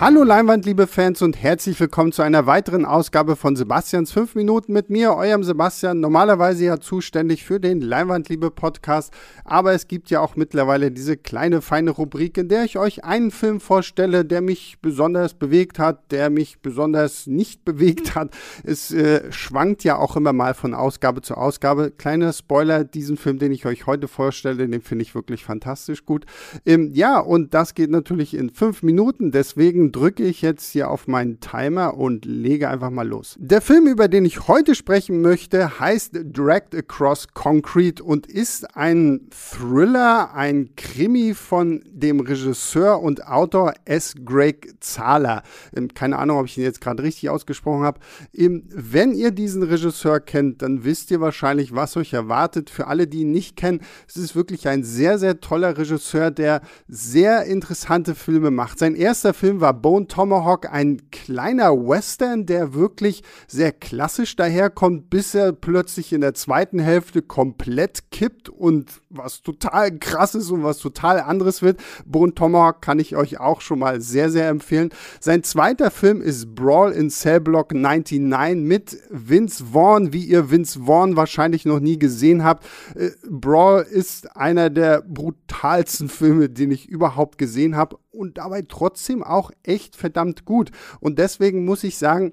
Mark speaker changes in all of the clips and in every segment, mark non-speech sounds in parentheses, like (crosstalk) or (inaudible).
Speaker 1: Hallo Leinwand, liebe Fans und herzlich willkommen zu einer weiteren Ausgabe von Sebastians 5 Minuten mit mir, eurem Sebastian. Normalerweise ja zuständig für den Leinwandliebe Podcast, aber es gibt ja auch mittlerweile diese kleine feine Rubrik, in der ich euch einen Film vorstelle, der mich besonders bewegt hat, der mich besonders nicht (laughs) bewegt hat. Es äh, schwankt ja auch immer mal von Ausgabe zu Ausgabe. Kleiner Spoiler, diesen Film, den ich euch heute vorstelle, den finde ich wirklich fantastisch gut. Ähm, ja, und das geht natürlich in fünf Minuten, deswegen drücke ich jetzt hier auf meinen Timer und lege einfach mal los. Der Film, über den ich heute sprechen möchte, heißt Dragged Across Concrete und ist ein Thriller, ein Krimi von dem Regisseur und Autor S. Greg Zahler. Ähm, keine Ahnung, ob ich ihn jetzt gerade richtig ausgesprochen habe. Ähm, wenn ihr diesen Regisseur kennt, dann wisst ihr wahrscheinlich, was euch erwartet. Für alle, die ihn nicht kennen, es ist wirklich ein sehr, sehr toller Regisseur, der sehr interessante Filme macht. Sein erster Film war Bone Tomahawk ein kleiner Western, der wirklich sehr klassisch daherkommt, bis er plötzlich in der zweiten Hälfte komplett kippt und was total krasses und was total anderes wird. Bone Tomahawk kann ich euch auch schon mal sehr, sehr empfehlen. Sein zweiter Film ist Brawl in Cell Block 99 mit Vince Vaughn, wie ihr Vince Vaughn wahrscheinlich noch nie gesehen habt. Äh, Brawl ist einer der brutalsten Filme, den ich überhaupt gesehen habe und dabei trotzdem auch echt verdammt gut. Und deswegen muss ich sagen,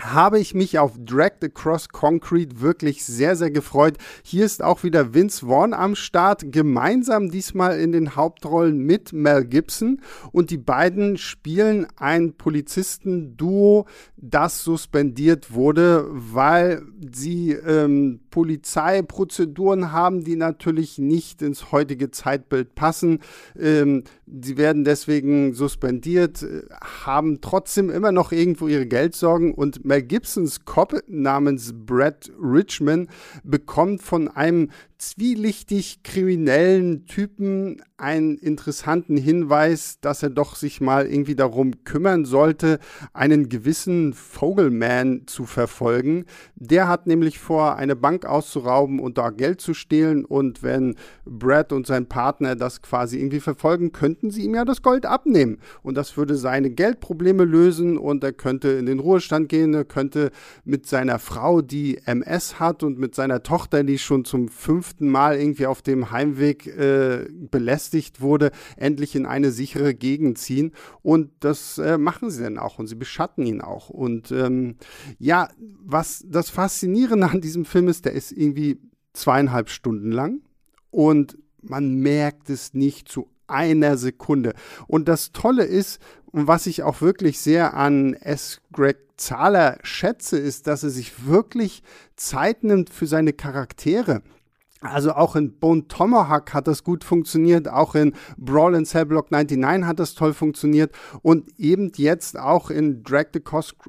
Speaker 1: habe ich mich auf Dragged Across Concrete wirklich sehr, sehr gefreut. Hier ist auch wieder Vince Vaughn am Start, gemeinsam diesmal in den Hauptrollen mit Mel Gibson. Und die beiden spielen ein Polizistenduo, das suspendiert wurde, weil sie ähm, Polizeiprozeduren haben, die natürlich nicht ins heutige Zeitbild passen. Ähm, sie werden deswegen suspendiert, äh, haben trotzdem immer noch irgendwo ihre Geldsorgen und Mel Gibsons Cop namens Brad Richmond bekommt von einem zwielichtig kriminellen Typen einen interessanten Hinweis, dass er doch sich mal irgendwie darum kümmern sollte, einen gewissen Vogelman zu verfolgen. Der hat nämlich vor, eine Bank auszurauben und da Geld zu stehlen. Und wenn Brad und sein Partner das quasi irgendwie verfolgen, könnten sie ihm ja das Gold abnehmen. Und das würde seine Geldprobleme lösen und er könnte in den Ruhestand gehen, er könnte mit seiner Frau, die MS hat und mit seiner Tochter, die schon zum fünften fünften Mal irgendwie auf dem Heimweg äh, belästigt wurde, endlich in eine sichere Gegend ziehen. Und das äh, machen sie dann auch und sie beschatten ihn auch. Und ähm, ja, was das Faszinierende an diesem Film ist, der ist irgendwie zweieinhalb Stunden lang und man merkt es nicht zu einer Sekunde. Und das Tolle ist, und was ich auch wirklich sehr an S. Greg Zahler schätze, ist, dass er sich wirklich Zeit nimmt für seine Charaktere. Also auch in Bone Tomahawk hat das gut funktioniert, auch in Brawl in Cell Block 99 hat das toll funktioniert und eben jetzt auch in Drag the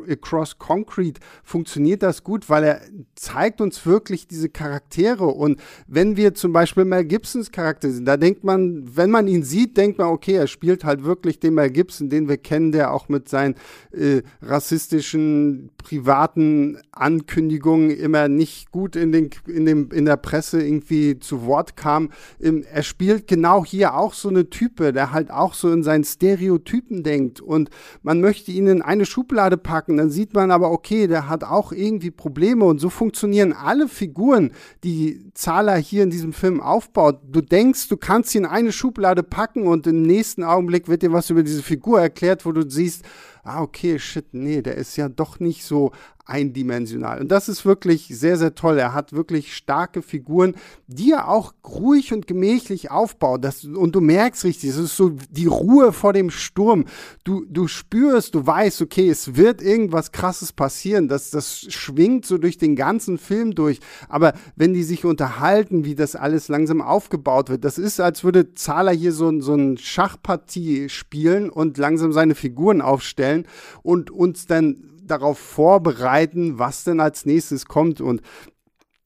Speaker 1: Across Concrete funktioniert das gut, weil er zeigt uns wirklich diese Charaktere und wenn wir zum Beispiel Mel Gibsons Charakter sind, da denkt man, wenn man ihn sieht, denkt man, okay, er spielt halt wirklich den Mel Gibson, den wir kennen, der auch mit seinen äh, rassistischen privaten Ankündigungen immer nicht gut in, den, in, dem, in der Presse irgendwie irgendwie zu Wort kam. er spielt genau hier auch so eine Type, der halt auch so in seinen Stereotypen denkt und man möchte ihn in eine Schublade packen, dann sieht man aber, okay, der hat auch irgendwie Probleme und so funktionieren alle Figuren, die Zahler hier in diesem Film aufbaut. Du denkst, du kannst sie in eine Schublade packen und im nächsten Augenblick wird dir was über diese Figur erklärt, wo du siehst, ah, okay, shit, nee, der ist ja doch nicht so eindimensional. Und das ist wirklich sehr, sehr toll. Er hat wirklich starke Figuren, die er auch ruhig und gemächlich aufbaut. Das, und du merkst richtig, es ist so die Ruhe vor dem Sturm. Du, du spürst, du weißt, okay, es wird irgendwas Krasses passieren. Das, das schwingt so durch den ganzen Film durch. Aber wenn die sich unterhalten, wie das alles langsam aufgebaut wird, das ist, als würde Zahler hier so, so ein Schachpartie spielen und langsam seine Figuren aufstellen und uns dann darauf vorbereiten, was denn als nächstes kommt. Und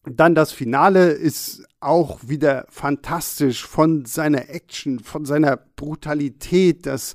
Speaker 1: dann das Finale ist auch wieder fantastisch von seiner Action, von seiner Brutalität. Das,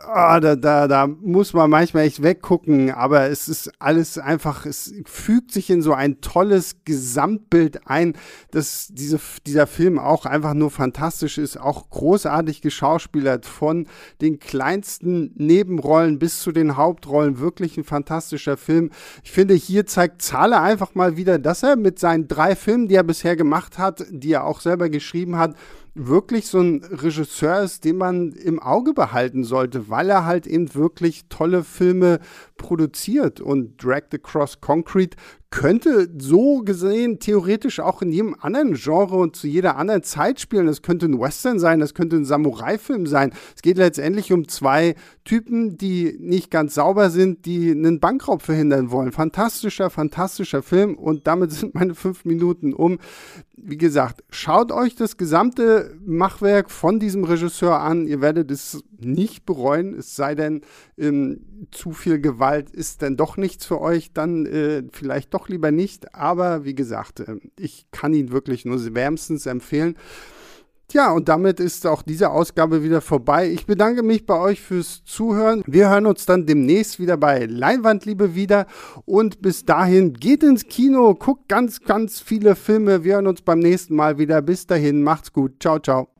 Speaker 1: oh, da, da, da muss man manchmal echt weggucken, aber es ist alles einfach, es fügt sich in so ein tolles Gesamtbild ein, dass diese, dieser Film auch einfach nur fantastisch ist, auch großartig geschauspielert von den kleinsten Nebenrollen bis zu den Hauptrollen. Wirklich ein fantastischer Film. Ich finde, hier zeigt Zahle einfach mal wieder, dass er mit seinen drei Filmen, die er bisher gemacht hat, die er auch selber geschrieben hat, wirklich so ein Regisseur ist, den man im Auge behalten sollte, weil er halt eben wirklich tolle Filme produziert. Und Drag the Cross Concrete könnte so gesehen theoretisch auch in jedem anderen Genre und zu jeder anderen Zeit spielen. Es könnte ein Western sein, es könnte ein Samurai-Film sein. Es geht letztendlich um zwei Typen, die nicht ganz sauber sind, die einen Bankraub verhindern wollen. Fantastischer, fantastischer Film und damit (laughs) sind meine fünf Minuten um. Wie gesagt, schaut euch das gesamte Machwerk von diesem Regisseur an. Ihr werdet es nicht bereuen, es sei denn, ähm, zu viel Gewalt ist dann doch nichts für euch, dann äh, vielleicht doch lieber nicht. Aber wie gesagt, äh, ich kann ihn wirklich nur wärmstens empfehlen. Tja, und damit ist auch diese Ausgabe wieder vorbei. Ich bedanke mich bei euch fürs Zuhören. Wir hören uns dann demnächst wieder bei Leinwandliebe wieder. Und bis dahin geht ins Kino, guckt ganz, ganz viele Filme. Wir hören uns beim nächsten Mal wieder. Bis dahin, macht's gut. Ciao, ciao.